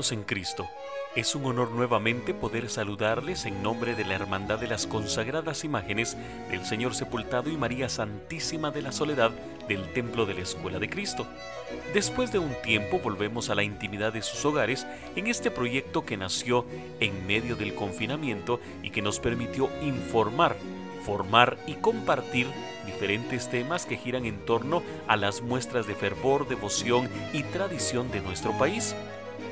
En Cristo, es un honor nuevamente poder saludarles en nombre de la Hermandad de las Consagradas Imágenes del Señor Sepultado y María Santísima de la Soledad del Templo de la Escuela de Cristo. Después de un tiempo volvemos a la intimidad de sus hogares en este proyecto que nació en medio del confinamiento y que nos permitió informar, formar y compartir diferentes temas que giran en torno a las muestras de fervor, devoción y tradición de nuestro país.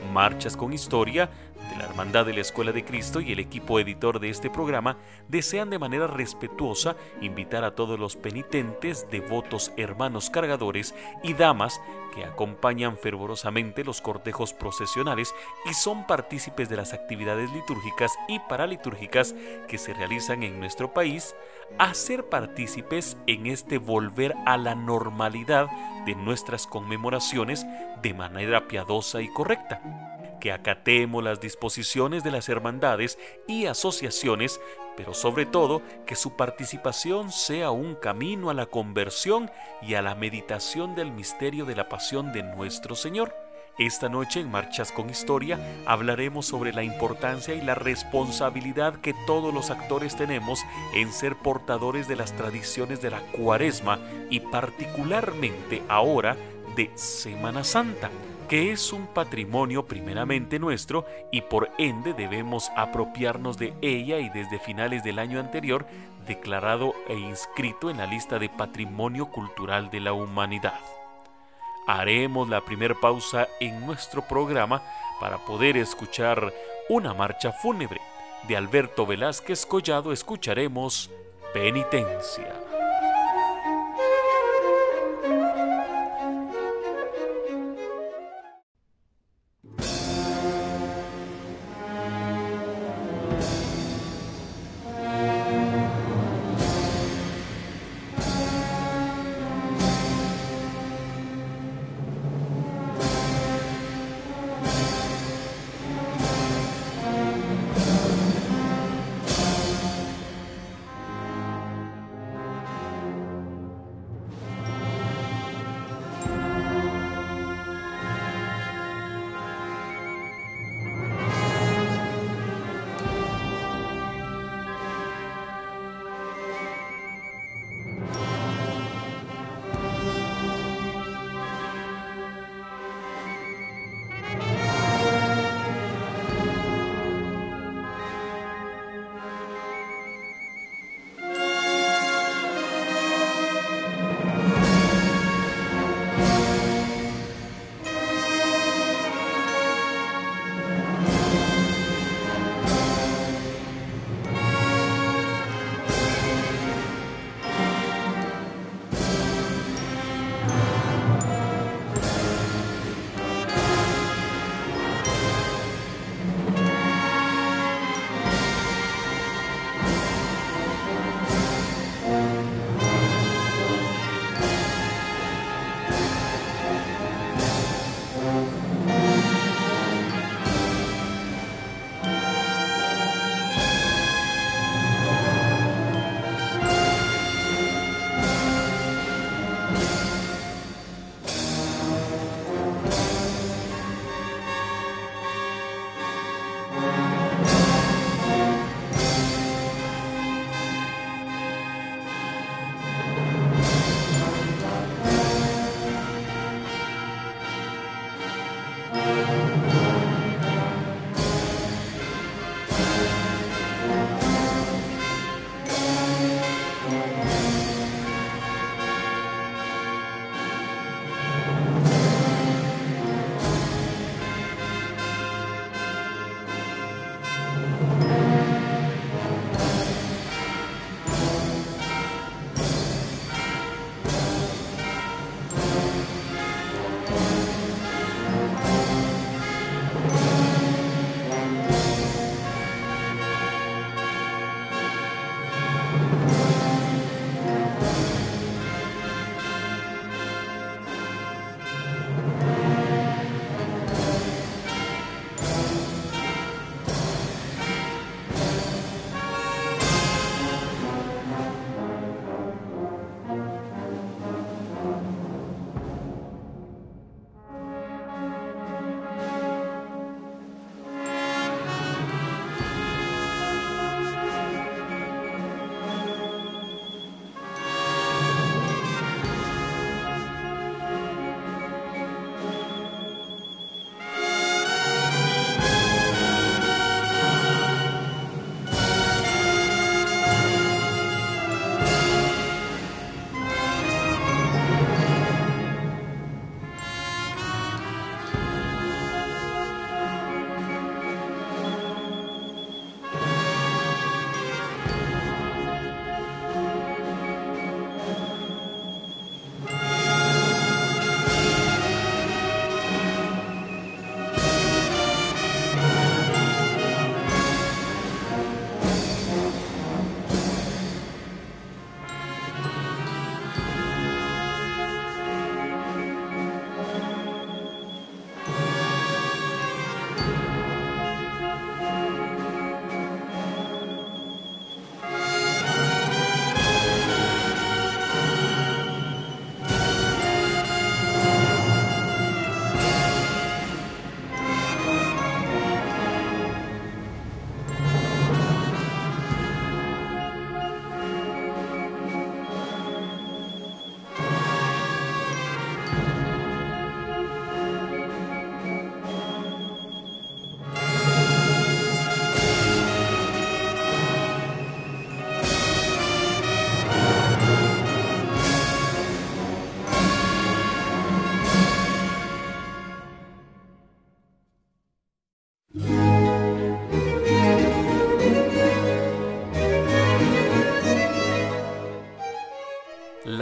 Marchas con Historia la Hermandad de la Escuela de Cristo y el equipo editor de este programa desean de manera respetuosa invitar a todos los penitentes, devotos, hermanos cargadores y damas que acompañan fervorosamente los cortejos procesionales y son partícipes de las actividades litúrgicas y paralitúrgicas que se realizan en nuestro país a ser partícipes en este volver a la normalidad de nuestras conmemoraciones de manera piadosa y correcta que acatemos las disposiciones de las hermandades y asociaciones, pero sobre todo que su participación sea un camino a la conversión y a la meditación del misterio de la pasión de nuestro Señor. Esta noche en Marchas con Historia hablaremos sobre la importancia y la responsabilidad que todos los actores tenemos en ser portadores de las tradiciones de la cuaresma y particularmente ahora de Semana Santa que es un patrimonio primeramente nuestro y por ende debemos apropiarnos de ella y desde finales del año anterior declarado e inscrito en la lista de Patrimonio Cultural de la Humanidad. Haremos la primera pausa en nuestro programa para poder escuchar una marcha fúnebre. De Alberto Velázquez Collado escucharemos Penitencia.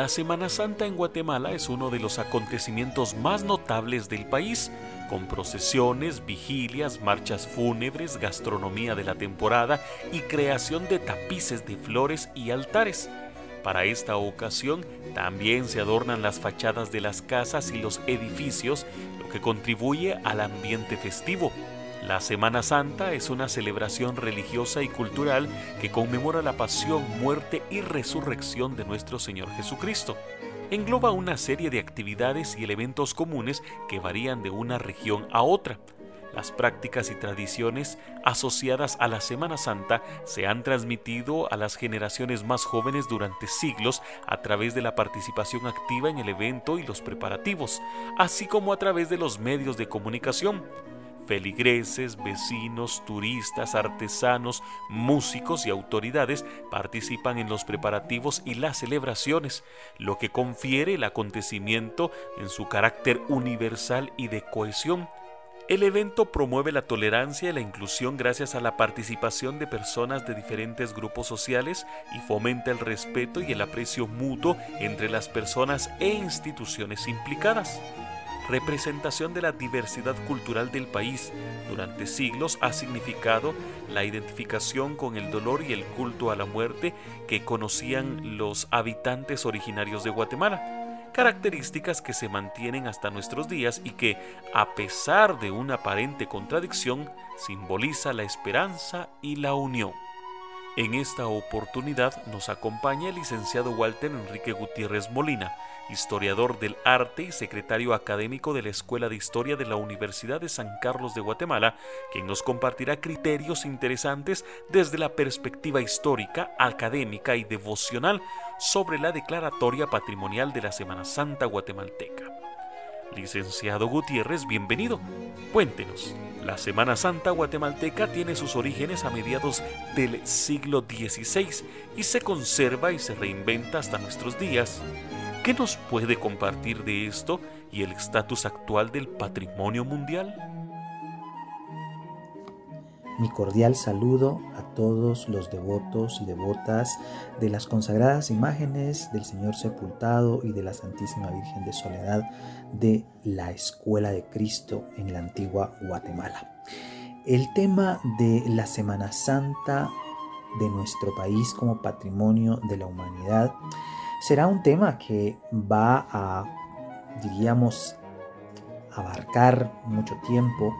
La Semana Santa en Guatemala es uno de los acontecimientos más notables del país, con procesiones, vigilias, marchas fúnebres, gastronomía de la temporada y creación de tapices de flores y altares. Para esta ocasión también se adornan las fachadas de las casas y los edificios, lo que contribuye al ambiente festivo. La Semana Santa es una celebración religiosa y cultural que conmemora la pasión, muerte y resurrección de nuestro Señor Jesucristo. Engloba una serie de actividades y elementos comunes que varían de una región a otra. Las prácticas y tradiciones asociadas a la Semana Santa se han transmitido a las generaciones más jóvenes durante siglos a través de la participación activa en el evento y los preparativos, así como a través de los medios de comunicación. Feligreses, vecinos, turistas, artesanos, músicos y autoridades participan en los preparativos y las celebraciones, lo que confiere el acontecimiento en su carácter universal y de cohesión. El evento promueve la tolerancia y la inclusión gracias a la participación de personas de diferentes grupos sociales y fomenta el respeto y el aprecio mutuo entre las personas e instituciones implicadas representación de la diversidad cultural del país. Durante siglos ha significado la identificación con el dolor y el culto a la muerte que conocían los habitantes originarios de Guatemala, características que se mantienen hasta nuestros días y que, a pesar de una aparente contradicción, simboliza la esperanza y la unión. En esta oportunidad nos acompaña el licenciado Walter Enrique Gutiérrez Molina, historiador del arte y secretario académico de la Escuela de Historia de la Universidad de San Carlos de Guatemala, quien nos compartirá criterios interesantes desde la perspectiva histórica, académica y devocional sobre la declaratoria patrimonial de la Semana Santa guatemalteca. Licenciado Gutiérrez, bienvenido. Cuéntenos, la Semana Santa guatemalteca tiene sus orígenes a mediados del siglo XVI y se conserva y se reinventa hasta nuestros días. ¿Qué nos puede compartir de esto y el estatus actual del patrimonio mundial? Mi cordial saludo a todos los devotos y devotas de las consagradas imágenes del Señor sepultado y de la Santísima Virgen de Soledad de la Escuela de Cristo en la antigua Guatemala. El tema de la Semana Santa de nuestro país como patrimonio de la humanidad será un tema que va a, diríamos, abarcar mucho tiempo,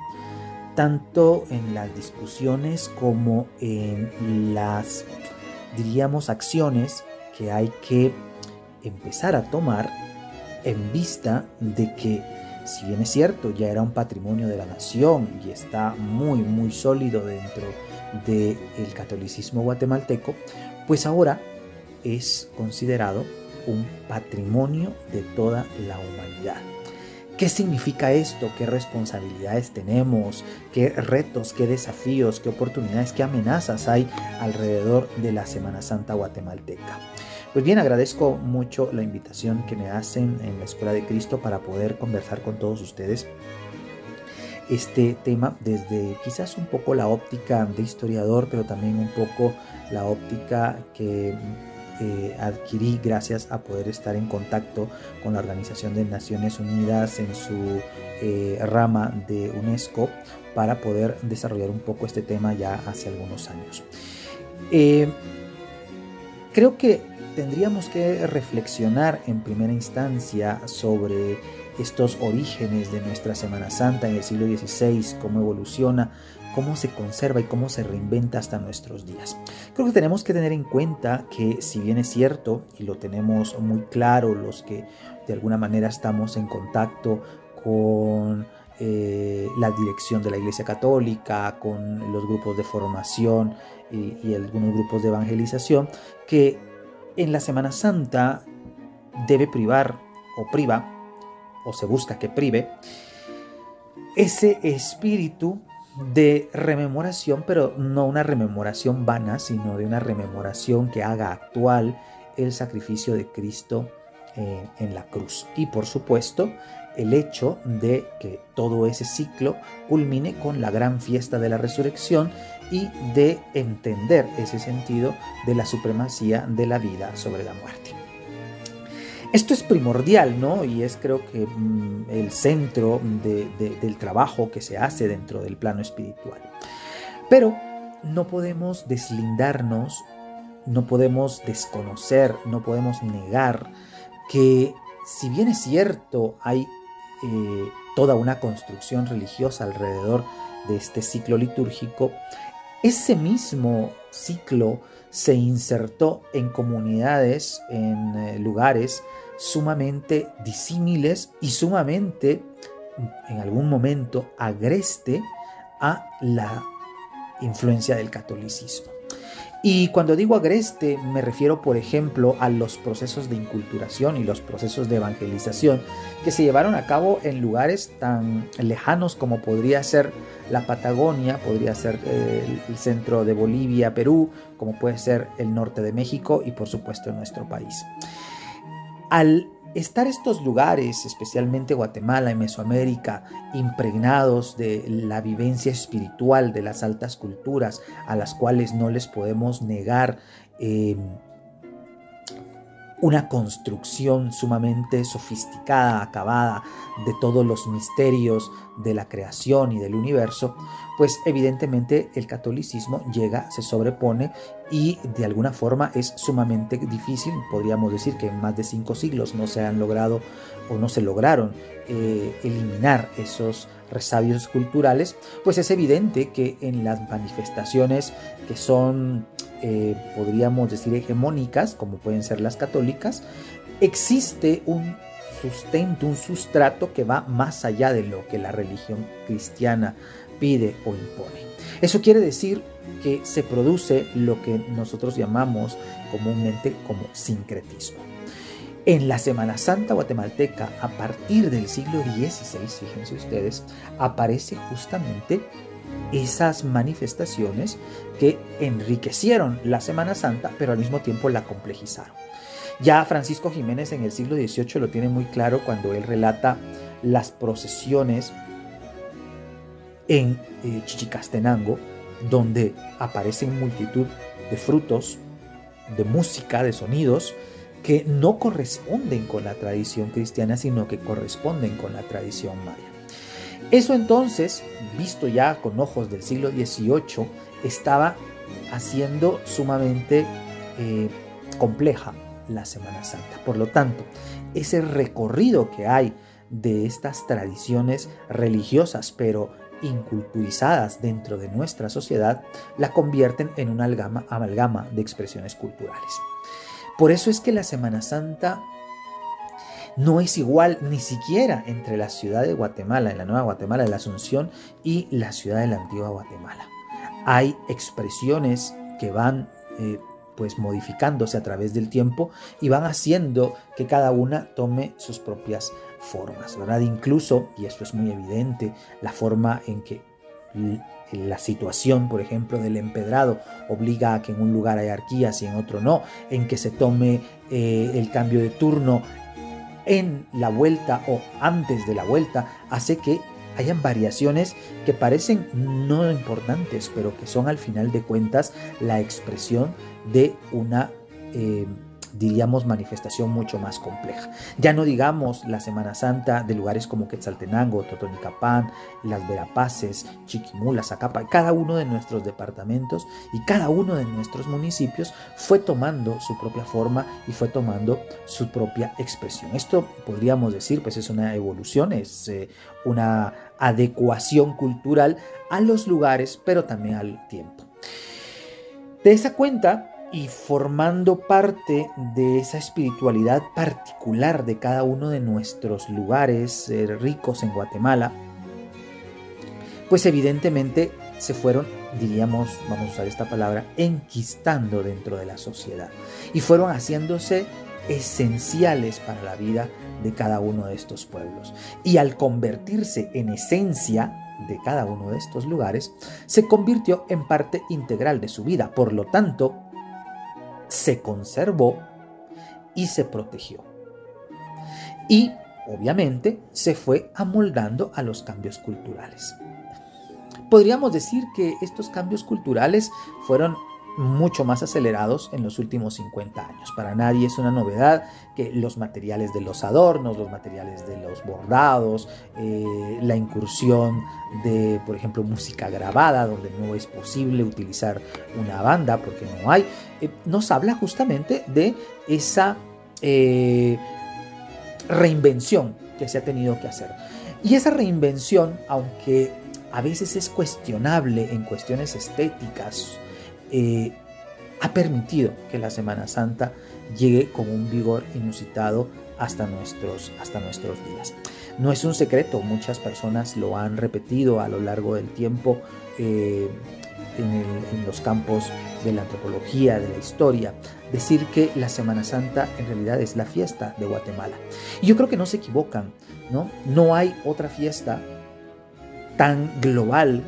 tanto en las discusiones como en las, diríamos, acciones que hay que empezar a tomar en vista de que, si bien es cierto, ya era un patrimonio de la nación y está muy, muy sólido dentro del catolicismo guatemalteco, pues ahora es considerado un patrimonio de toda la humanidad. ¿Qué significa esto? ¿Qué responsabilidades tenemos? ¿Qué retos, qué desafíos, qué oportunidades, qué amenazas hay alrededor de la Semana Santa guatemalteca? Pues bien, agradezco mucho la invitación que me hacen en la Escuela de Cristo para poder conversar con todos ustedes este tema desde quizás un poco la óptica de historiador, pero también un poco la óptica que eh, adquirí gracias a poder estar en contacto con la Organización de Naciones Unidas en su eh, rama de UNESCO para poder desarrollar un poco este tema ya hace algunos años. Eh, creo que tendríamos que reflexionar en primera instancia sobre estos orígenes de nuestra Semana Santa en el siglo XVI, cómo evoluciona, cómo se conserva y cómo se reinventa hasta nuestros días. Creo que tenemos que tener en cuenta que si bien es cierto y lo tenemos muy claro los que de alguna manera estamos en contacto con eh, la dirección de la Iglesia Católica, con los grupos de formación y, y algunos grupos de evangelización, que en la Semana Santa debe privar o priva, o se busca que prive, ese espíritu de rememoración, pero no una rememoración vana, sino de una rememoración que haga actual el sacrificio de Cristo eh, en la cruz. Y por supuesto, el hecho de que todo ese ciclo culmine con la gran fiesta de la resurrección y de entender ese sentido de la supremacía de la vida sobre la muerte. Esto es primordial, ¿no? Y es creo que mm, el centro del trabajo que se hace dentro del plano espiritual. Pero no podemos deslindarnos, no podemos desconocer, no podemos negar que si bien es cierto hay eh, toda una construcción religiosa alrededor de este ciclo litúrgico, ese mismo ciclo se insertó en comunidades, en eh, lugares sumamente disímiles y sumamente, en algún momento, agreste a la influencia del catolicismo. Y cuando digo agreste me refiero, por ejemplo, a los procesos de inculturación y los procesos de evangelización que se llevaron a cabo en lugares tan lejanos como podría ser la Patagonia, podría ser eh, el centro de Bolivia, Perú, como puede ser el norte de México y por supuesto nuestro país. Al estar estos lugares, especialmente Guatemala y Mesoamérica, impregnados de la vivencia espiritual de las altas culturas, a las cuales no les podemos negar eh, una construcción sumamente sofisticada, acabada de todos los misterios de la creación y del universo, pues evidentemente el catolicismo llega, se sobrepone y de alguna forma es sumamente difícil, podríamos decir que en más de cinco siglos no se han logrado o no se lograron eh, eliminar esos resabios culturales, pues es evidente que en las manifestaciones que son eh, podríamos decir, hegemónicas, como pueden ser las católicas, existe un sustento, un sustrato que va más allá de lo que la religión cristiana pide o impone. Eso quiere decir que se produce lo que nosotros llamamos comúnmente como sincretismo. En la Semana Santa guatemalteca, a partir del siglo XVI, fíjense ustedes, aparece justamente esas manifestaciones que enriquecieron la Semana Santa, pero al mismo tiempo la complejizaron. Ya Francisco Jiménez en el siglo XVIII lo tiene muy claro cuando él relata las procesiones en eh, Chichicastenango, donde aparecen multitud de frutos, de música, de sonidos, que no corresponden con la tradición cristiana, sino que corresponden con la tradición maya. Eso entonces, visto ya con ojos del siglo XVIII, estaba haciendo sumamente eh, compleja la Semana Santa. Por lo tanto, ese recorrido que hay de estas tradiciones religiosas, pero inculturizadas dentro de nuestra sociedad, la convierten en una amalgama de expresiones culturales. Por eso es que la Semana Santa no es igual ni siquiera entre la ciudad de Guatemala, en la Nueva Guatemala de la Asunción, y la ciudad de la Antigua Guatemala. Hay expresiones que van eh, pues modificándose a través del tiempo y van haciendo que cada una tome sus propias formas, ¿verdad? Incluso, y esto es muy evidente, la forma en que la situación, por ejemplo, del empedrado obliga a que en un lugar haya arquías y en otro no, en que se tome eh, el cambio de turno en la vuelta o antes de la vuelta hace que hayan variaciones que parecen no importantes, pero que son al final de cuentas la expresión de una eh, diríamos, manifestación mucho más compleja. Ya no digamos la Semana Santa de lugares como Quetzaltenango, Totonicapán, Las Verapaces, Chiquimula, Zacapa, cada uno de nuestros departamentos y cada uno de nuestros municipios fue tomando su propia forma y fue tomando su propia expresión. Esto podríamos decir, pues es una evolución, es eh, una adecuación cultural a los lugares, pero también al tiempo. De esa cuenta, y formando parte de esa espiritualidad particular de cada uno de nuestros lugares eh, ricos en Guatemala, pues evidentemente se fueron, diríamos, vamos a usar esta palabra, enquistando dentro de la sociedad y fueron haciéndose esenciales para la vida de cada uno de estos pueblos. Y al convertirse en esencia de cada uno de estos lugares, se convirtió en parte integral de su vida. Por lo tanto, se conservó y se protegió. Y obviamente se fue amoldando a los cambios culturales. Podríamos decir que estos cambios culturales fueron mucho más acelerados en los últimos 50 años. Para nadie es una novedad que los materiales de los adornos, los materiales de los bordados, eh, la incursión de, por ejemplo, música grabada, donde no es posible utilizar una banda porque no hay, eh, nos habla justamente de esa eh, reinvención que se ha tenido que hacer. Y esa reinvención, aunque a veces es cuestionable en cuestiones estéticas, eh, ha permitido que la Semana Santa llegue con un vigor inusitado hasta nuestros, hasta nuestros días. No es un secreto, muchas personas lo han repetido a lo largo del tiempo eh, en, los campos de la antropología, de la historia, decir que la Semana Santa en realidad es la fiesta de Guatemala. Y yo creo que no se equivocan, ¿no? No hay otra fiesta tan global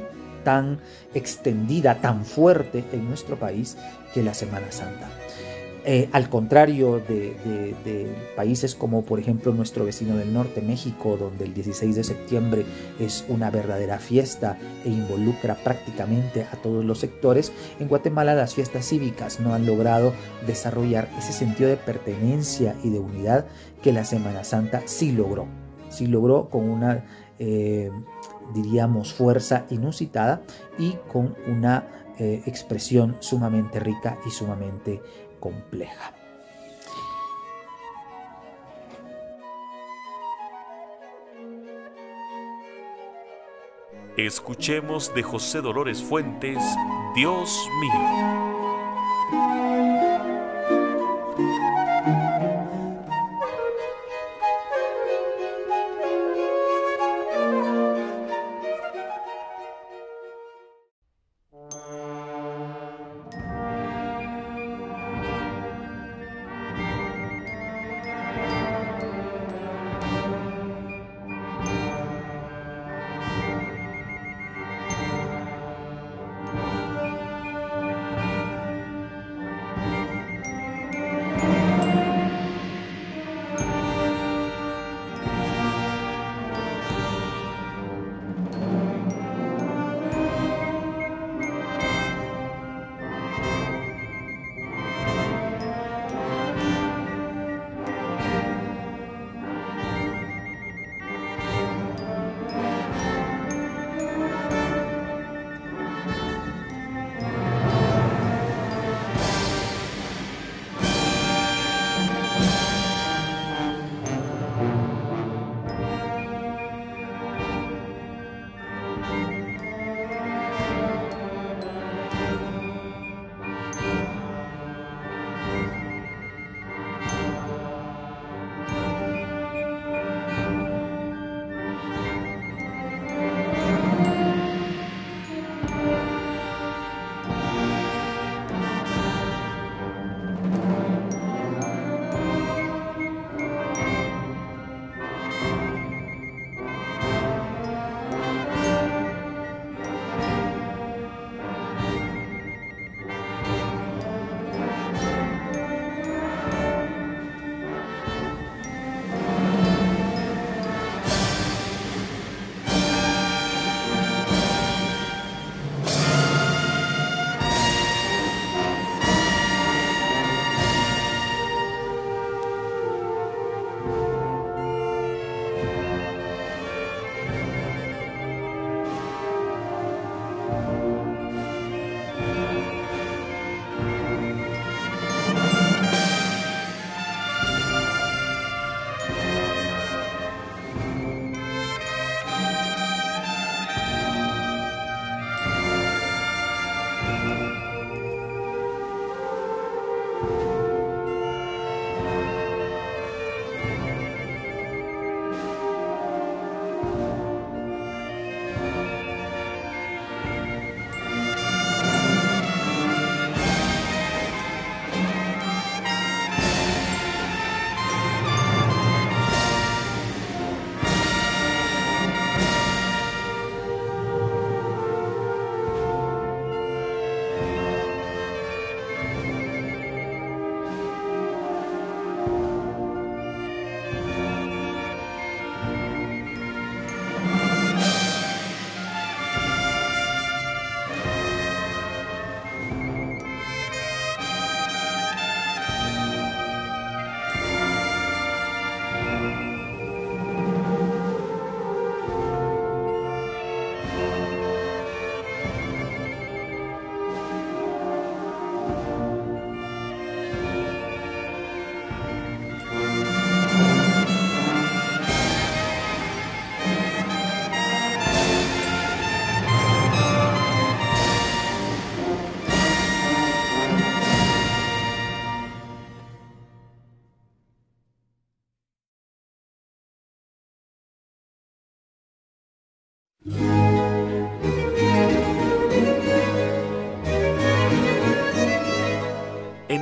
tan extendida, tan fuerte en nuestro país que la Semana Santa. Eh, al contrario de, países como por ejemplo nuestro vecino del norte, México, donde el 16 de septiembre es una verdadera fiesta e involucra prácticamente a todos los sectores, en Guatemala las fiestas cívicas no han logrado desarrollar ese sentido de pertenencia y de unidad que la Semana Santa sí logró. Sí logró con una eh, diríamos, fuerza inusitada y con una eh, expresión sumamente rica y sumamente compleja. Escuchemos de José Dolores Fuentes, Dios mío.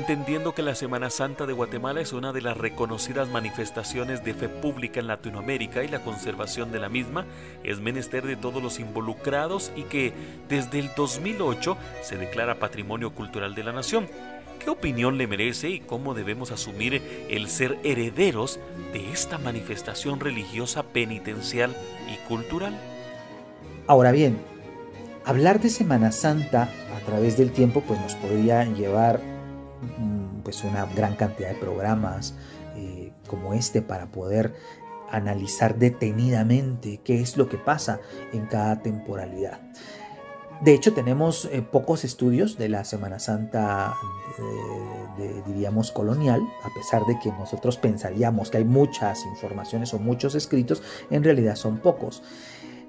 Entendiendo que la Semana Santa de Guatemala es una de las reconocidas manifestaciones de fe pública en Latinoamérica y la conservación de la misma es menester de todos los involucrados y que desde el 2008 se declara Patrimonio Cultural de la Nación. ¿Qué opinión le merece y cómo debemos asumir el ser herederos de esta manifestación religiosa penitencial y cultural? Ahora bien, hablar de Semana Santa a través del tiempo pues nos podría llevar pues una gran cantidad de programas eh, como este para poder analizar detenidamente qué es lo que pasa en cada temporalidad. De hecho, tenemos eh, pocos estudios de la Semana Santa, eh, diríamos, colonial, a pesar de que nosotros pensaríamos que hay muchas informaciones o muchos escritos, en realidad son pocos.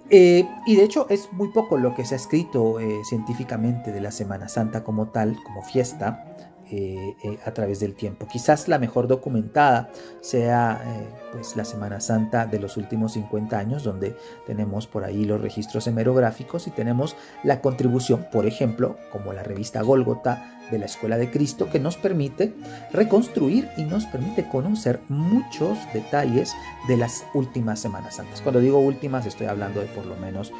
Y de hecho es muy poco lo que se ha escrito científicamente de la Semana Santa como tal, como fiesta, eh, eh, a través del tiempo. Quizás la mejor documentada sea eh, pues la Semana Santa de los últimos 50 años, donde tenemos por ahí los registros hemerográficos y tenemos la contribución, por ejemplo, como la revista Gólgota de la Escuela de Cristo, que nos permite reconstruir y nos permite conocer muchos detalles de las últimas Semanas Santas. Cuando digo últimas, estoy hablando de por lo menos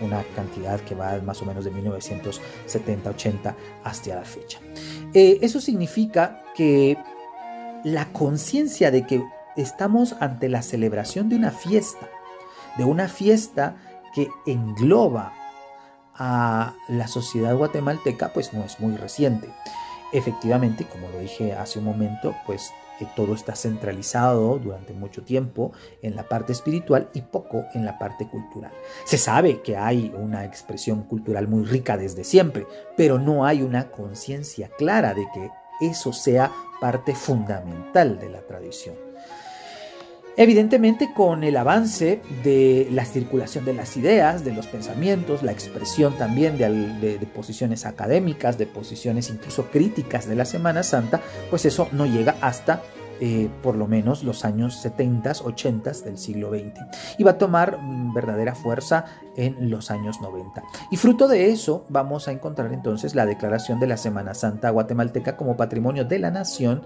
una cantidad que va más o menos de 1970-80 hasta la fecha. Eh, eso significa que la conciencia de que estamos ante la celebración de una fiesta, de una fiesta que engloba a la sociedad guatemalteca, pues no es muy reciente. Efectivamente, como lo dije hace un momento, pues eh, todo está centralizado durante mucho tiempo en la parte espiritual y poco en la parte cultural. Se sabe que hay una expresión cultural muy rica desde siempre, pero no hay una conciencia clara de que eso sea parte fundamental de la tradición. Evidentemente con el avance de la circulación de las ideas, de los pensamientos, la expresión también de, posiciones académicas, de posiciones incluso críticas de la Semana Santa, pues eso no llega hasta eh, por lo menos los años 70, 80 del siglo XX. Y va a tomar mm, verdadera fuerza en los años 90. Y fruto de eso vamos a encontrar entonces la declaración de la Semana Santa guatemalteca como patrimonio de la nación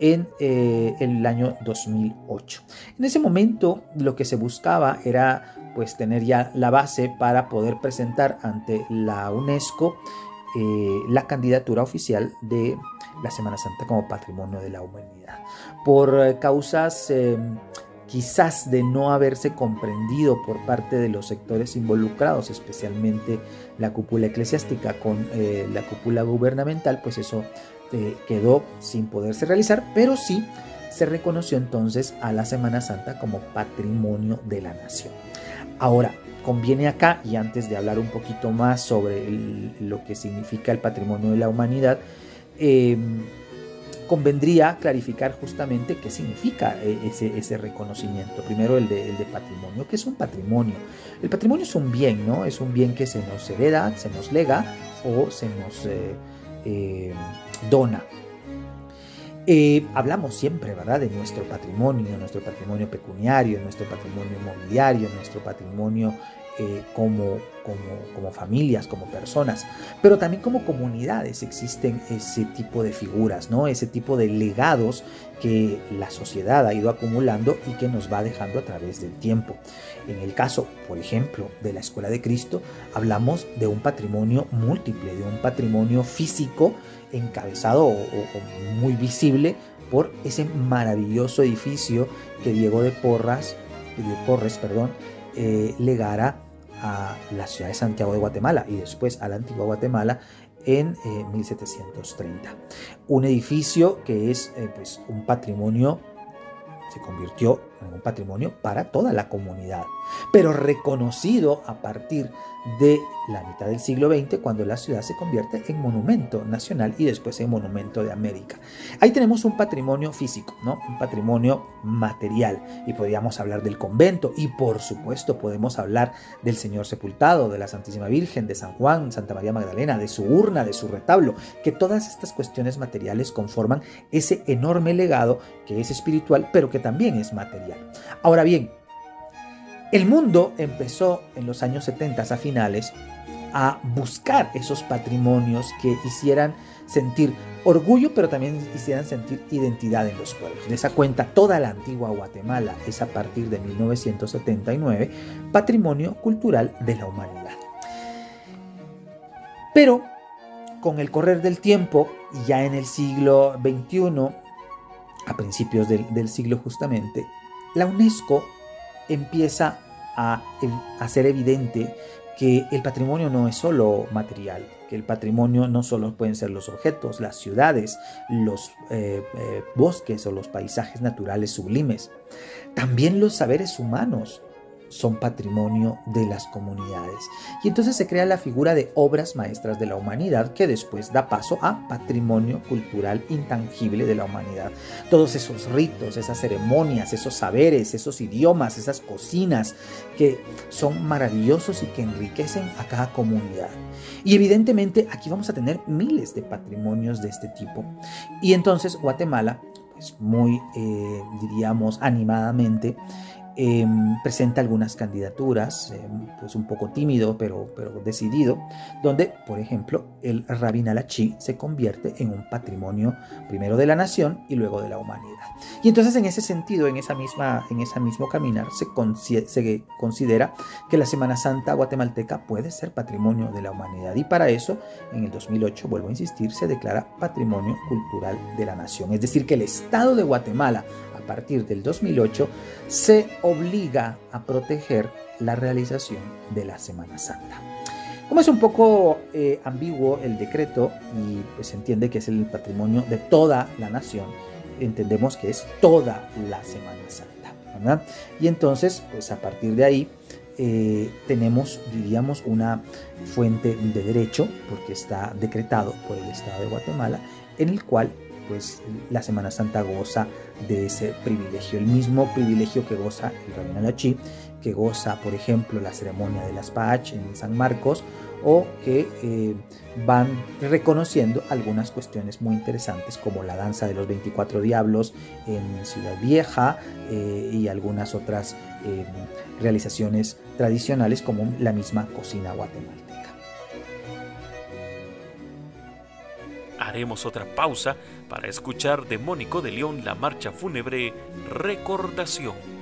en eh, el año 2008. En ese momento lo que se buscaba era pues tener ya la base para poder presentar ante la UNESCO eh, la candidatura oficial de la Semana Santa como patrimonio de la humanidad por causas em, quizás de no haberse comprendido por parte de los sectores involucrados, especialmente la cúpula eclesiástica con eh, la cúpula gubernamental, pues eso eh, quedó sin poderse realizar, pero sí se reconoció entonces a la Semana Santa como patrimonio de la nación. Ahora, conviene acá, y antes de hablar un poquito más sobre lo que significa el patrimonio de la humanidad, em, convendría clarificar justamente qué significa eh, ese, reconocimiento. Primero el de, patrimonio. ¿Qué es un patrimonio? El patrimonio es un bien, ¿no? Es un bien que se nos hereda, se nos lega o se nos eh, eh, dona. hablamos siempre, ¿verdad?, de nuestro patrimonio, nuestro patrimonio pecuniario, nuestro patrimonio inmobiliario, nuestro patrimonio eh, como, como, familias, como personas, pero también como comunidades existen ese tipo de figuras, ¿no? ese tipo de legados que la sociedad ha ido acumulando y que nos va dejando a través del tiempo. En el caso, por ejemplo, de la Escuela de Cristo, hablamos de un patrimonio múltiple, de un patrimonio físico encabezado o, muy visible por ese maravilloso edificio que Diego de Porras, de Porres, perdón, eh, legara a la ciudad de Santiago de Guatemala y después a la antigua Guatemala en 1730. Eh, un edificio que es eh, pues, un patrimonio, se convirtió un patrimonio para toda la comunidad, pero reconocido a partir de la mitad del siglo XX, cuando la ciudad se convierte en monumento nacional y después en monumento de América. Ahí tenemos un patrimonio físico. Un patrimonio material. Y podríamos hablar del convento y por supuesto podemos hablar del Señor sepultado, de la Santísima Virgen, de San Juan, Santa María Magdalena, de su urna, de su retablo, que todas estas cuestiones materiales conforman ese enorme legado que es espiritual, pero que también es material. Ahora bien, el mundo empezó en los años 70 a finales a buscar esos patrimonios que hicieran sentir orgullo, pero también hicieran sentir identidad en los pueblos. De esa cuenta, toda la antigua Guatemala es a partir de 1979 patrimonio cultural de la humanidad. Pero con el correr del tiempo, ya en el siglo XXI, a principios del, del siglo justamente, la UNESCO empieza a hacer evidente que el patrimonio no es solo material, que el patrimonio no solo pueden ser los objetos, las ciudades, los eh, eh, bosques o los paisajes naturales sublimes, también los saberes humanos, son patrimonio de las comunidades. Y entonces se crea la figura de obras maestras de la humanidad que después da paso a patrimonio cultural intangible de la humanidad. Todos esos ritos, esas ceremonias, esos saberes, esos idiomas, esas cocinas que son maravillosos y que enriquecen a cada comunidad. Y evidentemente aquí vamos a tener miles de patrimonios de este tipo. Y entonces Guatemala, pues muy, eh, diríamos, animadamente, Em, presenta algunas candidaturas, em, pues un poco tímido, pero, pero decidido, donde, por ejemplo, el Rabin Alachi se convierte en un patrimonio primero de la nación y luego de la humanidad. Y entonces, en ese sentido, en esa misma, en ese mismo caminar, se considera que la Semana Santa guatemalteca puede ser patrimonio de la humanidad. Y para eso, en el 2008, vuelvo a insistir, se declara patrimonio cultural de la nación. Es decir, que el Estado de Guatemala partir del 2008 se obliga a proteger la realización de la Semana Santa. Como es un poco eh, ambiguo el decreto y pues se entiende que es el patrimonio de toda la nación, entendemos que es toda la Semana Santa. Y entonces, pues a partir de ahí, eh, tenemos, diríamos, una fuente de derecho, porque está decretado por el Estado de Guatemala, en el cual pues la Semana Santa goza de ese privilegio, el mismo privilegio que goza el Rabin Alachi, que goza, por ejemplo, la ceremonia de las Pach en San Marcos, o que eh, van reconociendo algunas cuestiones muy interesantes como la danza de los 24 diablos en Ciudad Vieja eh, y algunas otras eh, realizaciones tradicionales como la misma cocina guatemalteca. Haremos otra pausa para escuchar de Mónico de León la marcha fúnebre Recordación.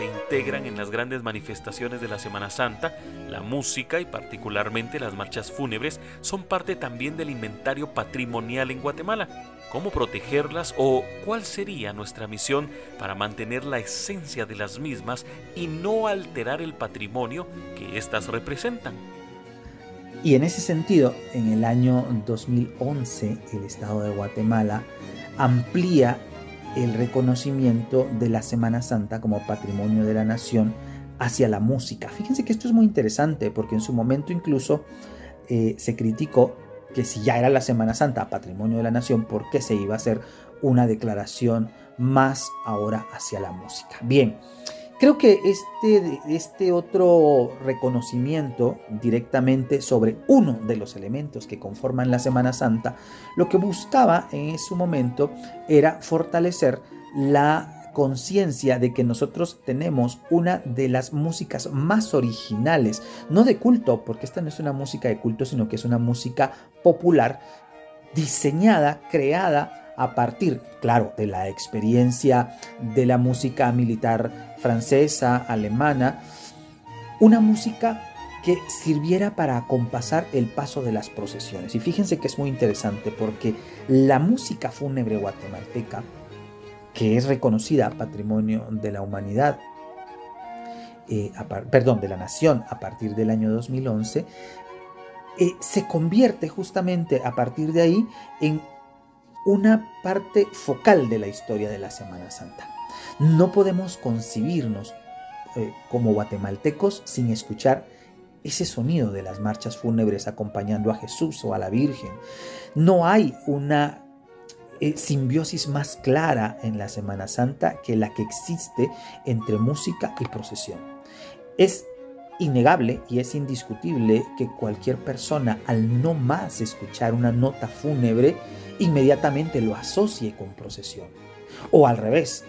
Se integran en las grandes manifestaciones de la Semana Santa, la música y particularmente las marchas fúnebres son parte también del inventario patrimonial en Guatemala. ¿Cómo protegerlas o cuál sería nuestra misión para mantener la esencia de las mismas y no alterar el patrimonio que éstas representan? Y en ese sentido, en el año 2011, el Estado de Guatemala amplía el reconocimiento de la Semana Santa como patrimonio de la nación hacia la música. Fíjense que esto es muy interesante porque en su momento incluso eh, se criticó que si ya era la Semana Santa patrimonio de la nación, ¿por qué se iba a hacer una declaración más ahora hacia la música? Bien, creo que este, este otro reconocimiento directamente sobre uno de los elementos que conforman la Semana Santa, lo que buscaba en su momento era fortalecer la conciencia de que nosotros tenemos una de las músicas más originales, no de culto, porque esta no es una música de culto, sino que es una música popular, diseñada, creada a partir, claro, de la experiencia de la música militar francesa, alemana, una música que sirviera para acompasar el paso de las procesiones. Y fíjense que es muy interesante porque la música fúnebre guatemalteca que es reconocida Patrimonio de la Humanidad, eh, perdón, de la Nación a partir del año 2011, eh, se convierte justamente a partir de ahí en una parte focal de la historia de la Semana Santa. No podemos concebirnos eh, como guatemaltecos sin escuchar ese sonido de las marchas fúnebres acompañando a Jesús o a la Virgen. No hay una eh, simbiosis más clara en la Semana Santa que la que existe entre música y procesión. Es innegable y es indiscutible que cualquier persona al no más escuchar una nota fúnebre inmediatamente lo asocie con procesión. O al revés,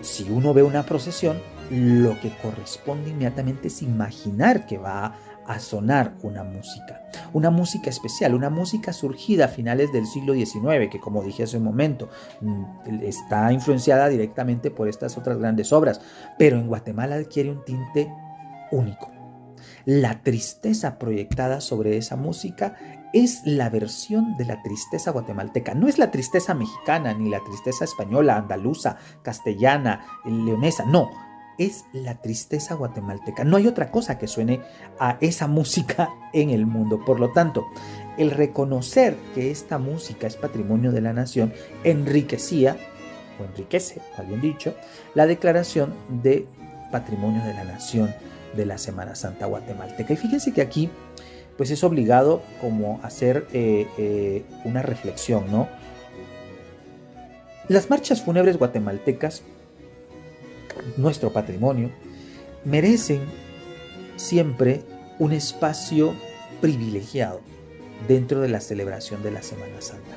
si uno ve una procesión, lo que corresponde inmediatamente es imaginar que va a sonar una música, una música especial, una música surgida a finales del siglo XIX, que como dije hace un momento, mm, está influenciada directamente por estas otras grandes obras, pero en Guatemala adquiere un tinte único. La tristeza proyectada sobre esa música es la versión de la tristeza guatemalteca. No es la tristeza mexicana, ni la tristeza española, andaluza, castellana, leonesa, no es la tristeza guatemalteca. No hay otra cosa que suene a esa música en el mundo. Por lo tanto, el reconocer que esta música es patrimonio de la nación enriquecía, o enriquece, mal bien dicho, la declaración de patrimonio de la nación de la Semana Santa guatemalteca. Y fíjense que aquí, pues es obligado como hacer eh, eh, una reflexión, ¿no? Las marchas fúnebres guatemaltecas nuestro patrimonio, merecen siempre un espacio privilegiado dentro de la celebración de la Semana Santa.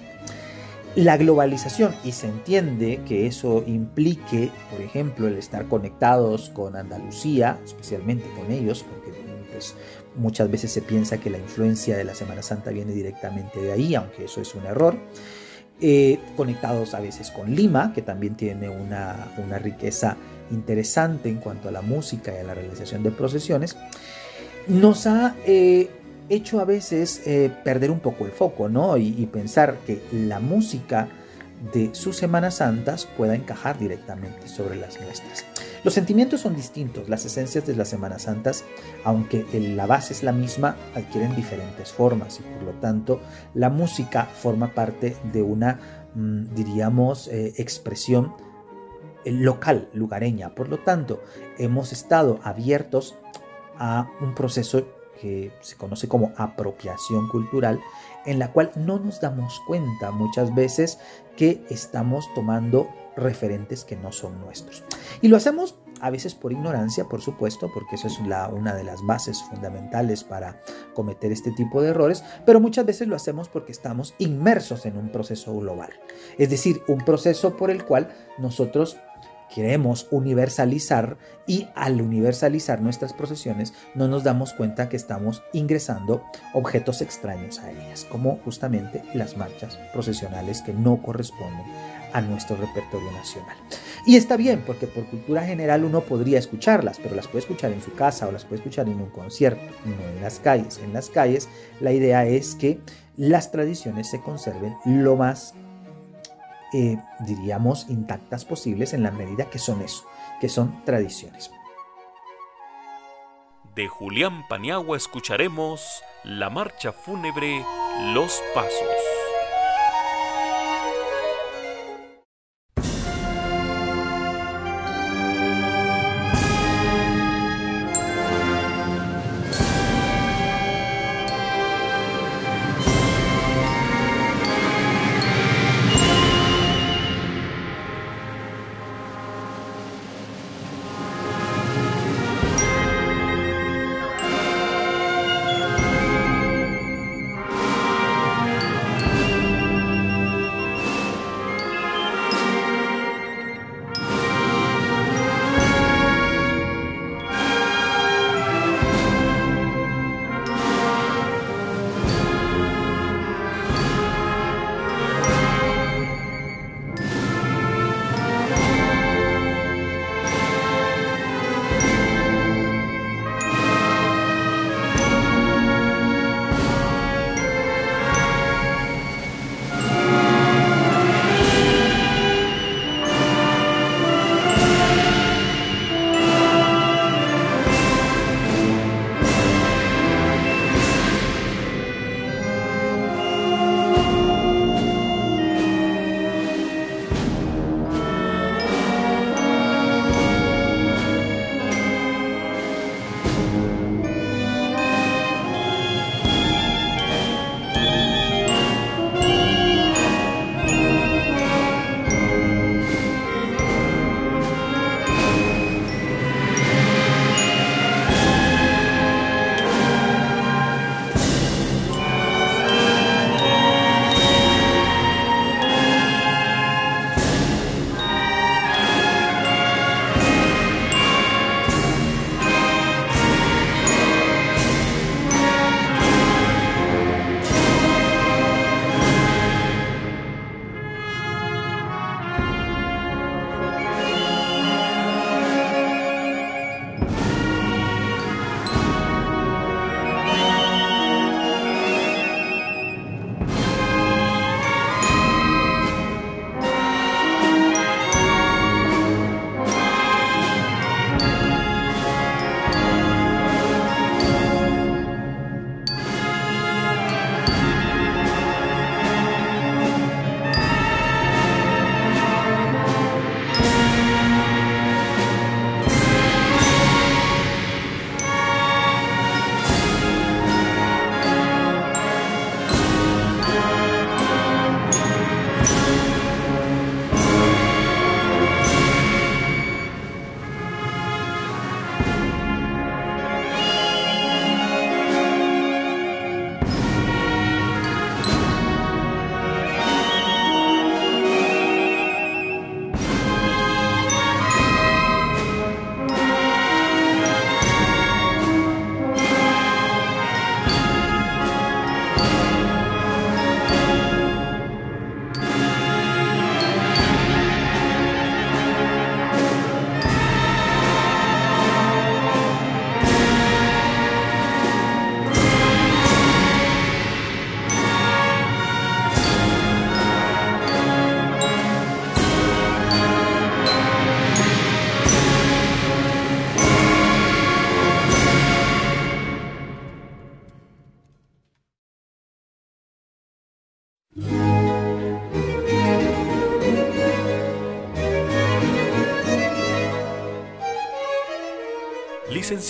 La globalización, y se entiende que eso implique, por ejemplo, el estar conectados con Andalucía, especialmente con ellos, porque pues, muchas veces se piensa que la influencia de la Semana Santa viene directamente de ahí, aunque eso es un error. Eh, conectados a veces con Lima, que también tiene una, una riqueza interesante en cuanto a la música y a la realización de procesiones, nos ha eh, hecho a veces eh, perder un poco el foco, ¿no? Y, y, pensar que la música de sus Semanas Santas pueda encajar directamente sobre las nuestras. Los sentimientos son distintos, las esencias de las Semanas Santas, aunque la base es la misma, adquieren diferentes formas y por lo tanto la música forma parte de una, mm, diríamos, eh, expresión local, lugareña. Por lo tanto, hemos estado abiertos a un proceso que se conoce como apropiación cultural, en la cual no nos damos cuenta muchas veces que estamos tomando referentes que no son nuestros. Y lo hacemos a veces por ignorancia, por supuesto, porque eso es una de las bases fundamentales para cometer este tipo de errores, pero muchas veces lo hacemos porque estamos inmersos en un proceso global, es decir, un proceso por el cual nosotros queremos universalizar y al universalizar nuestras procesiones no nos damos cuenta que estamos ingresando objetos extraños a ellas, como justamente las marchas procesionales que no corresponden a nuestro repertorio nacional. Y está bien, porque por cultura general uno podría escucharlas, pero las puede escuchar en su casa o las puede escuchar en un concierto, no en las calles. En las calles la idea es que las tradiciones se conserven lo más, eh, diríamos, intactas posibles en la medida que son eso, que son tradiciones. De Julián Paniagua escucharemos la marcha fúnebre Los Pasos.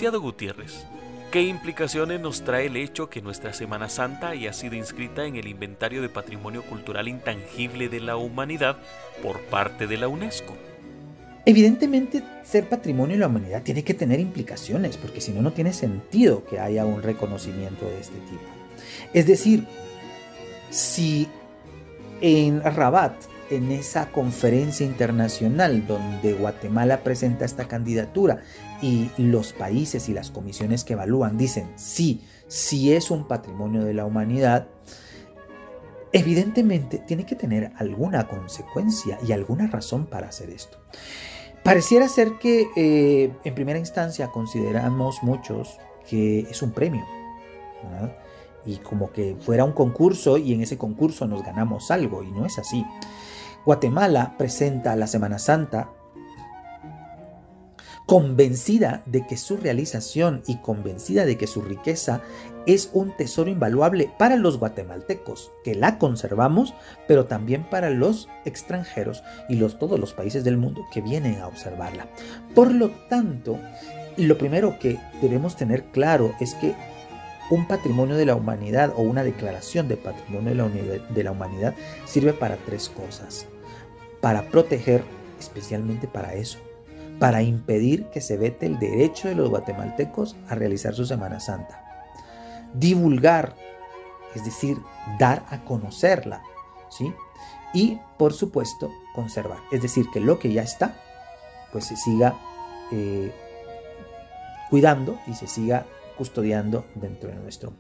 Licenciado Gutiérrez, ¿qué implicaciones nos trae el hecho que nuestra Semana Santa haya sido inscrita en el Inventario de Patrimonio Cultural Intangible de la Humanidad por parte de la UNESCO? Evidentemente, ser patrimonio de la humanidad tiene que tener implicaciones, porque si no, no tiene sentido que haya un reconocimiento de este tipo. Es decir, si en Rabat en esa conferencia internacional donde Guatemala presenta esta candidatura y los países y las comisiones que evalúan dicen sí, sí es un patrimonio de la humanidad, evidentemente tiene que tener alguna consecuencia y alguna razón para hacer esto. Pareciera ser que eh, en primera instancia consideramos muchos que es un premio. Y como que fuera un concurso y en ese concurso nos ganamos algo y no es así. Guatemala presenta la Semana Santa convencida de que su realización y convencida de que su riqueza es un tesoro invaluable para los guatemaltecos, que la conservamos, pero también para los extranjeros y los, todos los países del mundo que vienen a observarla. Por lo tanto, lo primero que debemos tener claro es que un patrimonio de la humanidad o una declaración de patrimonio de la, humanidad sirve para tres cosas. Para proteger, especialmente para eso, para impedir que se vete el derecho de los guatemaltecos a realizar su Semana Santa. Divulgar, es decir, dar a conocerla, ¿sí? Y, por supuesto, conservar, es decir, que lo que ya está, pues se siga eh, cuidando y se siga custodiando dentro de nuestro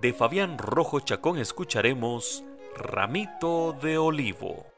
De Fabián Rojo Chacón escucharemos Ramito de Olivo.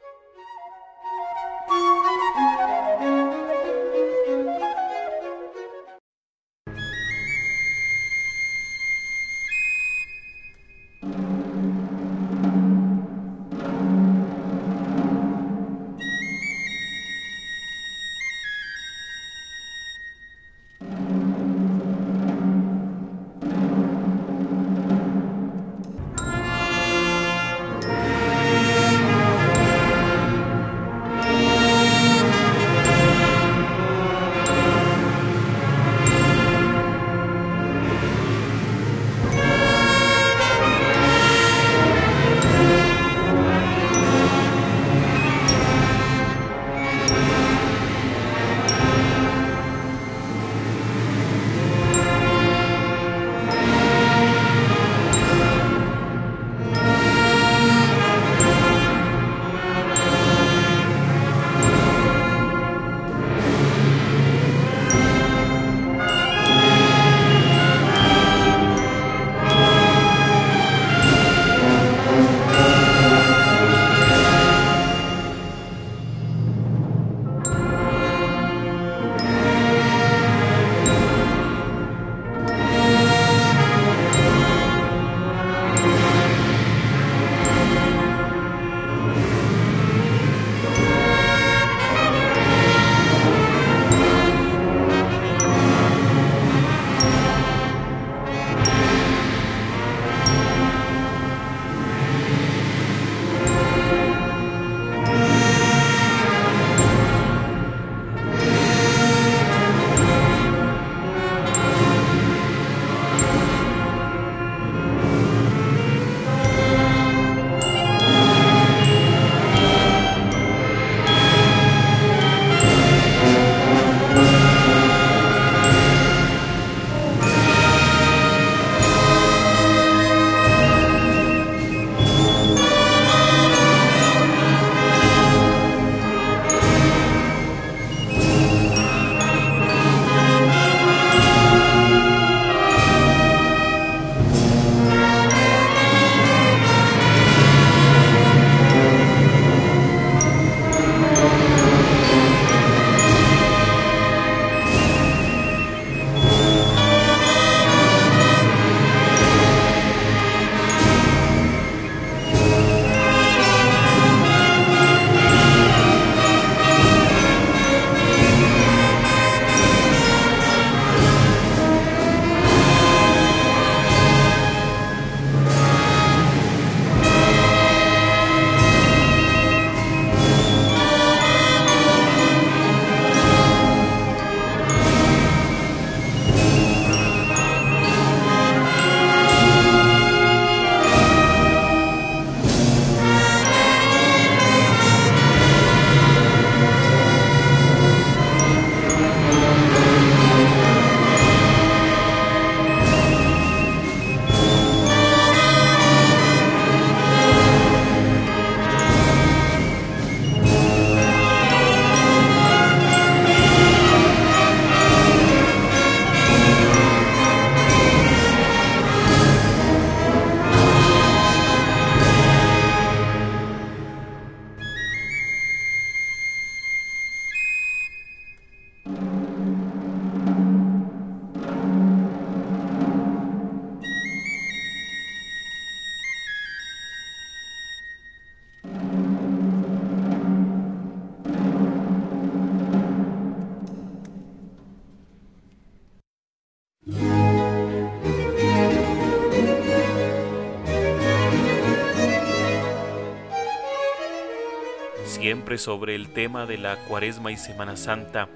Sobre el tema de la cuaresma y Semana Santa,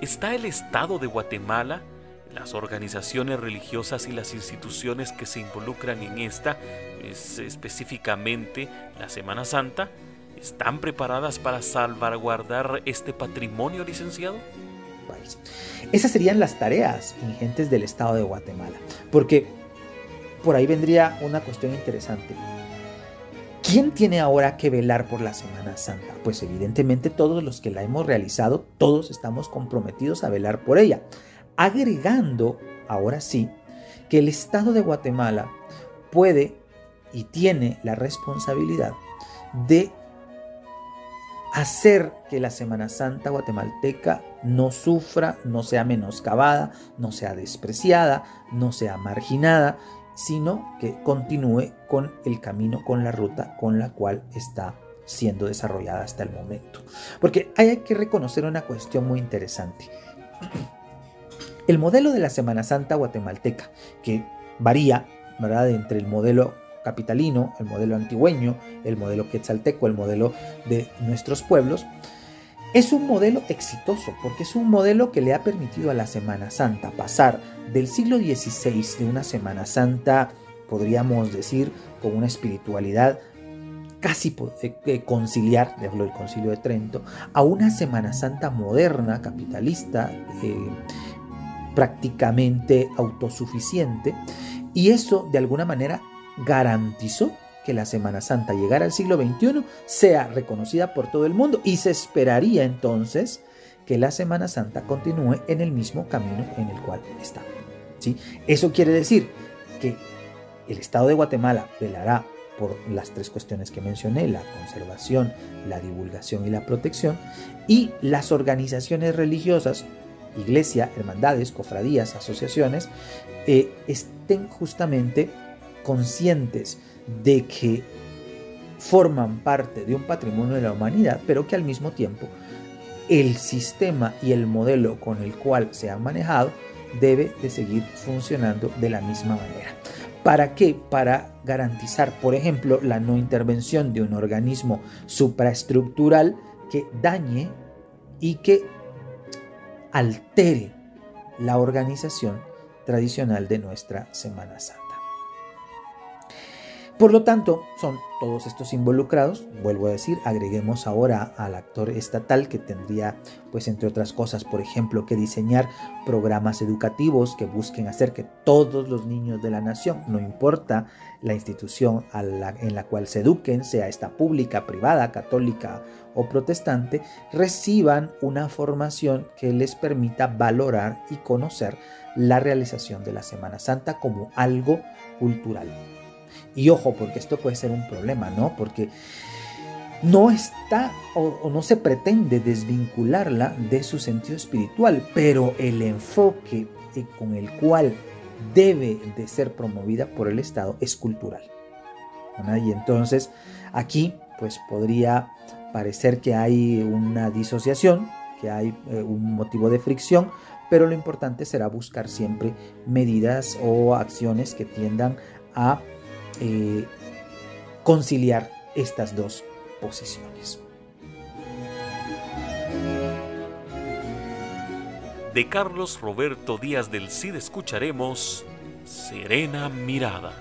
¿está el Estado de Guatemala, las organizaciones religiosas y las instituciones que se involucran en esta, es específicamente la Semana Santa, están preparadas para salvaguardar este patrimonio licenciado? Esas serían las tareas ingentes del Estado de Guatemala, porque por ahí vendría una cuestión interesante. ¿Quién tiene ahora que velar por la Semana Santa? Pues evidentemente todos los que la hemos realizado, todos estamos comprometidos a velar por ella. Agregando, ahora sí, que el Estado de Guatemala puede y tiene la responsabilidad de hacer que la Semana Santa guatemalteca no sufra, no sea menoscabada, no sea despreciada, no sea marginada sino que continúe con el camino, con la ruta con la cual está siendo desarrollada hasta el momento. Porque hay que reconocer una cuestión muy interesante. El modelo de la Semana Santa guatemalteca, que varía ¿verdad? entre el modelo capitalino, el modelo antigüeño, el modelo quetzalteco, el modelo de nuestros pueblos, es un modelo exitoso porque es un modelo que le ha permitido a la Semana Santa pasar del siglo XVI de una Semana Santa, podríamos decir, con una espiritualidad casi eh, eh, conciliar, de hablo del concilio de Trento, a una Semana Santa moderna, capitalista, eh, prácticamente autosuficiente, y eso de alguna manera garantizó que la Semana Santa llegara al siglo XXI sea reconocida por todo el mundo y se esperaría entonces que la Semana Santa continúe en el mismo camino en el cual está. ¿sí? Eso quiere decir que el Estado de Guatemala velará por las tres cuestiones que mencioné, la conservación, la divulgación y la protección, y las organizaciones religiosas, iglesia, hermandades, cofradías, asociaciones, eh, estén justamente conscientes de que forman parte de un patrimonio de la humanidad, pero que al mismo tiempo el sistema y el modelo con el cual se han manejado debe de seguir funcionando de la misma manera. ¿Para qué? Para garantizar, por ejemplo, la no intervención de un organismo supraestructural que dañe y que altere la organización tradicional de nuestra Semana Santa. Por lo tanto, son todos estos involucrados, vuelvo a decir, agreguemos ahora al actor estatal que tendría, pues entre otras cosas, por ejemplo, que diseñar programas educativos que busquen hacer que todos los niños de la nación, no importa la institución en la cual se eduquen, sea esta pública, privada, católica o protestante, reciban una formación que les permita valorar y conocer la realización de la Semana Santa como algo cultural. Y ojo, porque esto puede ser un problema, ¿no? Porque no está o, no se pretende desvincularla de su sentido espiritual, pero el enfoque eh, con el cual debe de ser promovida por el Estado es cultural. Y entonces aquí pues podría parecer que hay una disociación, que hay eh, un motivo de fricción, pero lo importante será buscar siempre medidas o acciones que tiendan a eh, conciliar estas dos posiciones. De Carlos Roberto Díaz del Cid escucharemos Serena Mirada.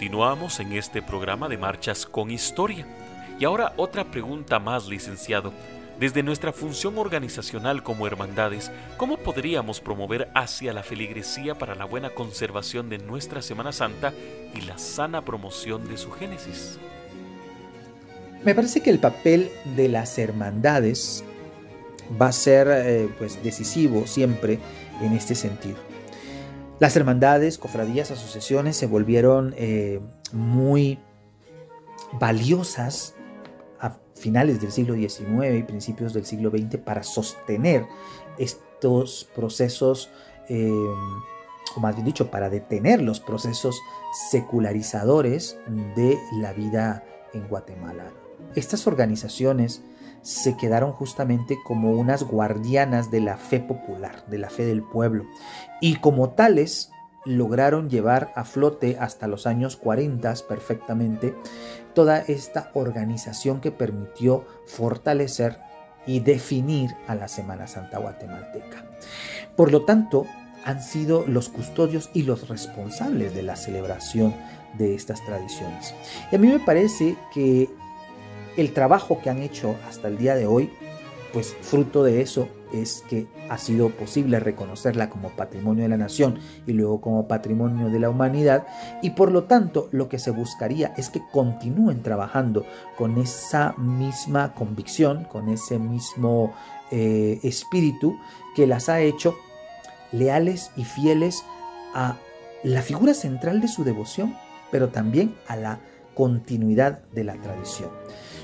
Continuamos en este programa de Marchas con Historia. Y ahora otra pregunta más, licenciado. Desde nuestra función organizacional como hermandades, ¿cómo podríamos promover hacia la feligresía para la buena conservación de nuestra Semana Santa y la sana promoción de su génesis? Me parece que el papel de las hermandades va a ser eh, pues, decisivo siempre en este sentido. Las hermandades, cofradías, asociaciones se volvieron eh, muy valiosas a finales del siglo XIX y principios del siglo XX para sostener estos procesos, eh, o más bien dicho, para detener los procesos secularizadores de la vida en Guatemala. Estas organizaciones se quedaron justamente como unas guardianas de la fe popular, de la fe del pueblo, y como tales lograron llevar a flote hasta los años 40 perfectamente toda esta organización que permitió fortalecer y definir a la Semana Santa guatemalteca. Por lo tanto, han sido los custodios y los responsables de la celebración de estas tradiciones. Y a mí me parece que el trabajo que han hecho hasta el día de hoy, pues fruto de eso es que ha sido posible reconocerla como patrimonio de la nación y luego como patrimonio de la humanidad y por lo tanto lo que se buscaría es que continúen trabajando con esa misma convicción, con ese mismo eh, espíritu que las ha hecho leales y fieles a la figura central de su devoción, pero también a la continuidad de la tradición.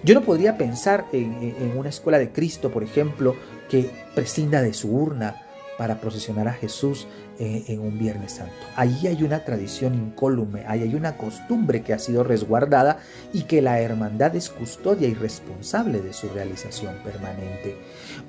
Yo no podría pensar en, una escuela de Cristo, por ejemplo, que prescinda de su urna para procesionar a Jesús eh, en un Viernes Santo. Allí hay una tradición incólume, ahí hay una costumbre que ha sido resguardada y que la hermandad es custodia y responsable de su realización permanente.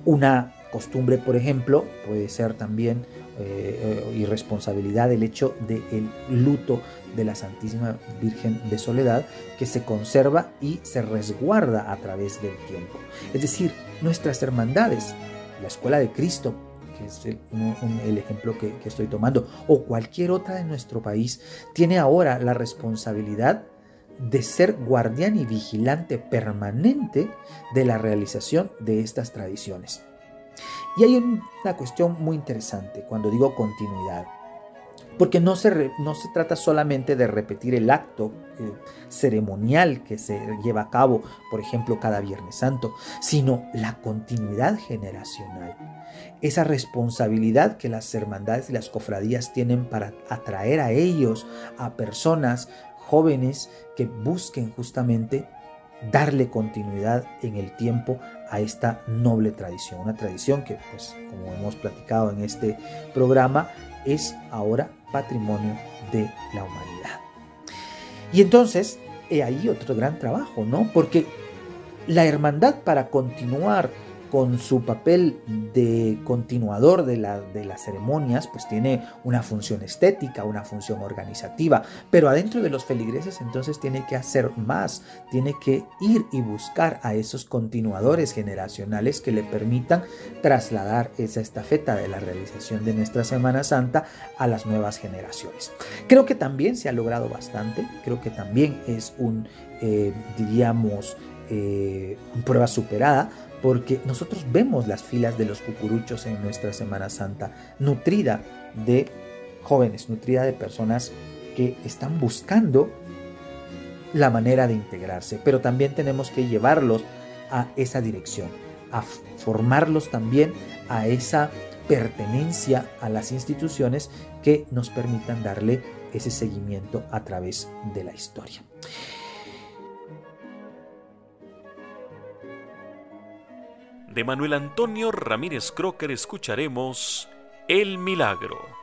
Una costumbre, por ejemplo, puede ser también eh, eh, irresponsabilidad el hecho del luto de la Santísima Virgen de Soledad que se conserva y se resguarda a través del tiempo. Es decir, nuestras hermandades, la Escuela de Cristo, que es el, ejemplo que, que estoy tomando, o cualquier otra de nuestro país, tiene ahora la responsabilidad de ser guardián y vigilante permanente de la realización de estas tradiciones. Y hay una cuestión muy interesante cuando digo continuidad, porque no se, no se trata solamente de repetir el acto eh, ceremonial que se lleva a cabo, por ejemplo, cada Viernes Santo, sino la continuidad generacional. Esa responsabilidad que las hermandades y las cofradías tienen para atraer a ellos, a personas jóvenes que busquen justamente darle continuidad en el tiempo a esta noble tradición, una tradición que, pues, como hemos platicado en este programa, es ahora patrimonio de la humanidad. Y entonces, he ahí otro gran trabajo, ¿no? Porque la hermandad para continuar con su papel de continuador de, las ceremonias, pues tiene una función estética, una función organizativa, pero adentro de los feligreses entonces tiene que hacer más, tiene que ir y buscar a esos continuadores generacionales que le permitan trasladar esa estafeta de la realización de nuestra Semana Santa a las nuevas generaciones. Creo que también se ha logrado bastante, creo que también es un, eh, diríamos, eh, prueba superada, porque nosotros vemos las filas de los cucuruchos en nuestra Semana Santa, nutrida de jóvenes, nutrida de personas que están buscando la manera de integrarse, pero también tenemos que llevarlos a esa dirección, a formarlos también a esa pertenencia a las instituciones que nos permitan darle ese seguimiento a través de la historia. De Manuel Antonio Ramírez Crocker escucharemos El Milagro.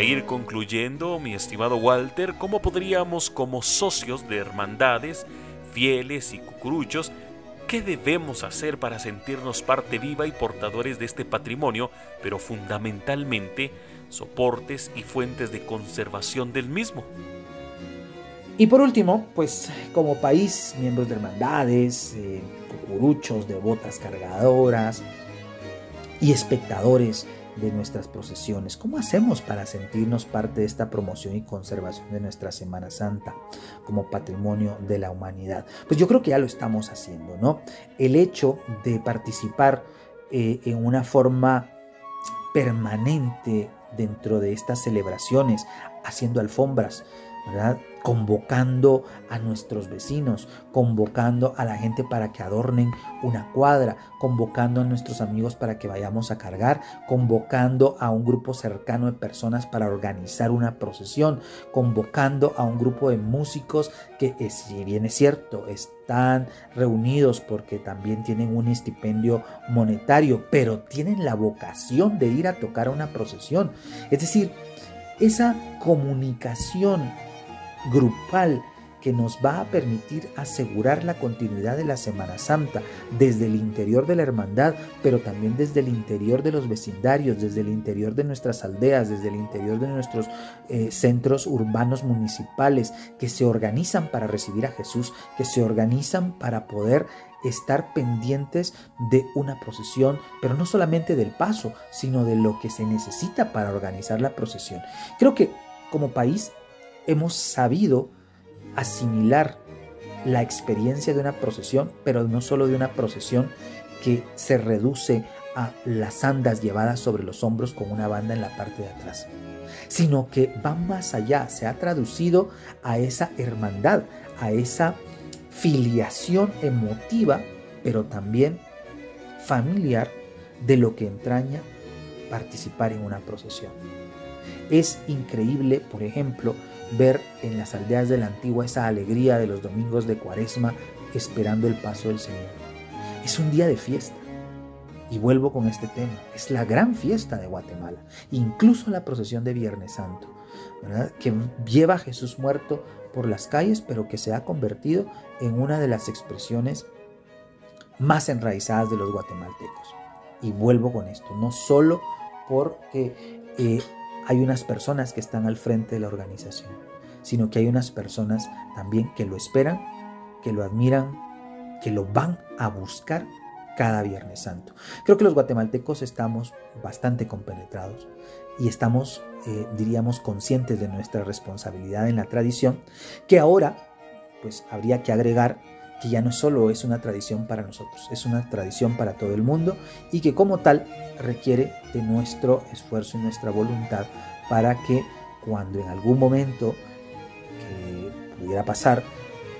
Para ir concluyendo, mi estimado Walter, ¿cómo podríamos como socios de hermandades, fieles y cucuruchos, qué debemos hacer para sentirnos parte viva y portadores de este patrimonio, pero fundamentalmente soportes y fuentes de conservación del mismo? Y por último, pues como país, miembros de hermandades, eh, cucuruchos, devotas cargadoras y espectadores de nuestras procesiones. ¿Cómo hacemos para sentirnos parte de esta promoción y conservación de nuestra Semana Santa como patrimonio de la humanidad? Pues yo creo que ya lo estamos haciendo, ¿no? El hecho de participar eh, en una forma permanente dentro de estas celebraciones, haciendo alfombras, convocando a nuestros vecinos, convocando a la gente para que adornen una cuadra, convocando a nuestros amigos para que vayamos a cargar, convocando a un grupo cercano de personas para organizar una procesión, convocando a un grupo de músicos que, eh, si bien es cierto, están reunidos porque también tienen un estipendio monetario, pero tienen la vocación de ir a tocar una procesión. Es decir, esa comunicación grupal que nos va a permitir asegurar la continuidad de la Semana Santa desde el interior de la hermandad, pero también desde el interior de los vecindarios, desde el interior de nuestras aldeas, desde el interior de nuestros eh, centros urbanos municipales, que se organizan para recibir a Jesús, que se organizan para poder estar pendientes de una procesión, pero no solamente del paso, sino de lo que se necesita para organizar la procesión. Creo que como país hemos sabido asimilar la experiencia de una procesión, pero no solo de una procesión que se reduce a las andas llevadas sobre los hombros con una banda en la parte de atrás, sino que va más allá, se ha traducido a esa hermandad, a esa filiación emotiva, pero también familiar de lo que entraña participar en una procesión. Es increíble, por ejemplo, ver en las aldeas de la antigua esa alegría de los domingos de cuaresma esperando el paso del Señor. Es un día de fiesta. Y vuelvo con este tema. Es la gran fiesta de Guatemala. Incluso la procesión de Viernes Santo. Que lleva a Jesús muerto por las calles, pero que se ha convertido en una de las expresiones más enraizadas de los guatemaltecos. Y vuelvo con esto. No solo porque eh, hay unas personas que están al frente de la organización, sino que hay unas personas también que lo esperan, que lo admiran, que lo van a buscar cada Viernes Santo. Creo que los guatemaltecos estamos bastante compenetrados y estamos, eh, diríamos, conscientes de nuestra responsabilidad en la tradición, que ahora, pues habría que agregar que ya no solo es una tradición para nosotros, es una tradición para todo el mundo y que como tal requiere de nuestro esfuerzo y nuestra voluntad para que cuando en algún momento que pudiera pasar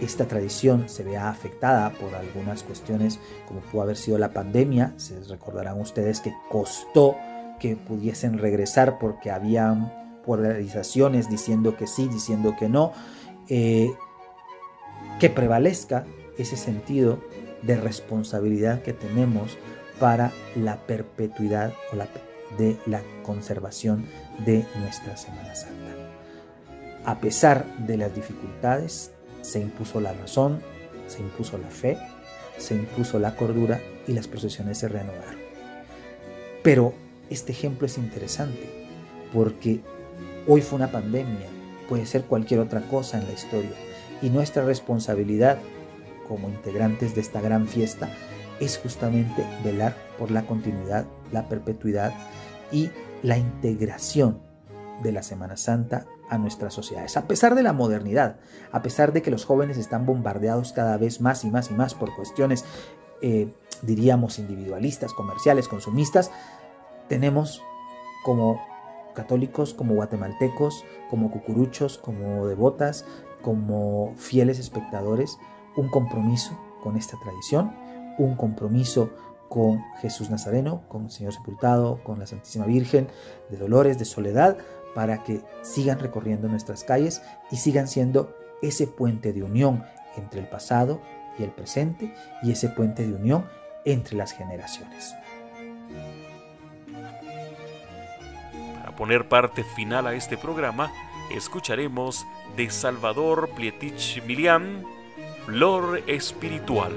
esta tradición se vea afectada por algunas cuestiones como pudo haber sido la pandemia, se recordarán ustedes que costó que pudiesen regresar porque habían polarizaciones diciendo que sí, diciendo que no, eh, que prevalezca ese sentido de responsabilidad que tenemos para la perpetuidad o la, de la conservación de nuestra Semana Santa. A pesar de las dificultades, se impuso la razón, se impuso la fe, se impuso la cordura y las procesiones se reanudaron. Pero este ejemplo es interesante porque hoy fue una pandemia, puede ser cualquier otra cosa en la historia y nuestra responsabilidad como integrantes de esta gran fiesta es justamente velar por la continuidad, la perpetuidad y la integración de la Semana Santa a nuestras sociedades. A pesar de la modernidad, a pesar de que los jóvenes están bombardeados cada vez más y más y más por cuestiones, eh, diríamos, individualistas, comerciales, consumistas, tenemos como católicos, como guatemaltecos, como cucuruchos, como devotas, como fieles espectadores, un compromiso con esta tradición, un compromiso con Jesús Nazareno, con el Señor sepultado, con la Santísima Virgen, de dolores, de soledad, para que sigan recorriendo nuestras calles y sigan siendo ese puente de unión entre el pasado y el presente y ese puente de unión entre las generaciones. poner parte final a este programa, escucharemos de Salvador Plietich Milian, Flor Espiritual.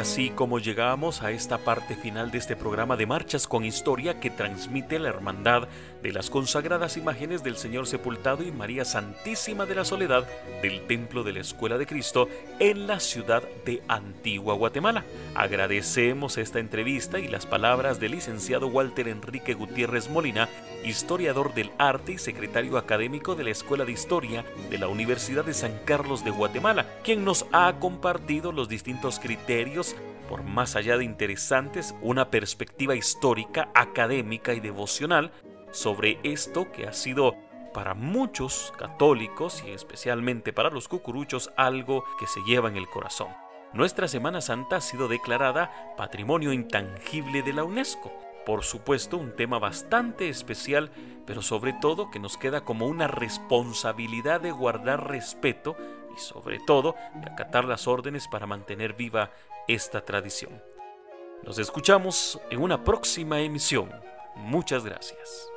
Así como llegamos a esta parte final de este programa de Marchas con Historia que transmite la hermandad de las consagradas imágenes del Señor Sepultado y María Santísima de la Soledad del Templo de la Escuela de Cristo en la ciudad de Antigua Guatemala. Agradecemos esta entrevista y las palabras del licenciado Walter Enrique Gutiérrez Molina, historiador del arte y secretario académico de la Escuela de Historia de la Universidad de San Carlos de Guatemala, quien nos ha compartido los distintos criterios por más allá de interesantes, una perspectiva histórica, académica y devocional sobre esto que ha sido para muchos católicos y especialmente para los cucuruchos algo que se lleva en el corazón. Nuestra Semana Santa ha sido declarada Patrimonio Intangible de la UNESCO. Por supuesto, un tema bastante especial, pero sobre todo que nos queda como una responsabilidad de guardar respeto y sobre todo de acatar las órdenes para mantener viva esta tradición. Nos escuchamos en una próxima emisión. Muchas gracias.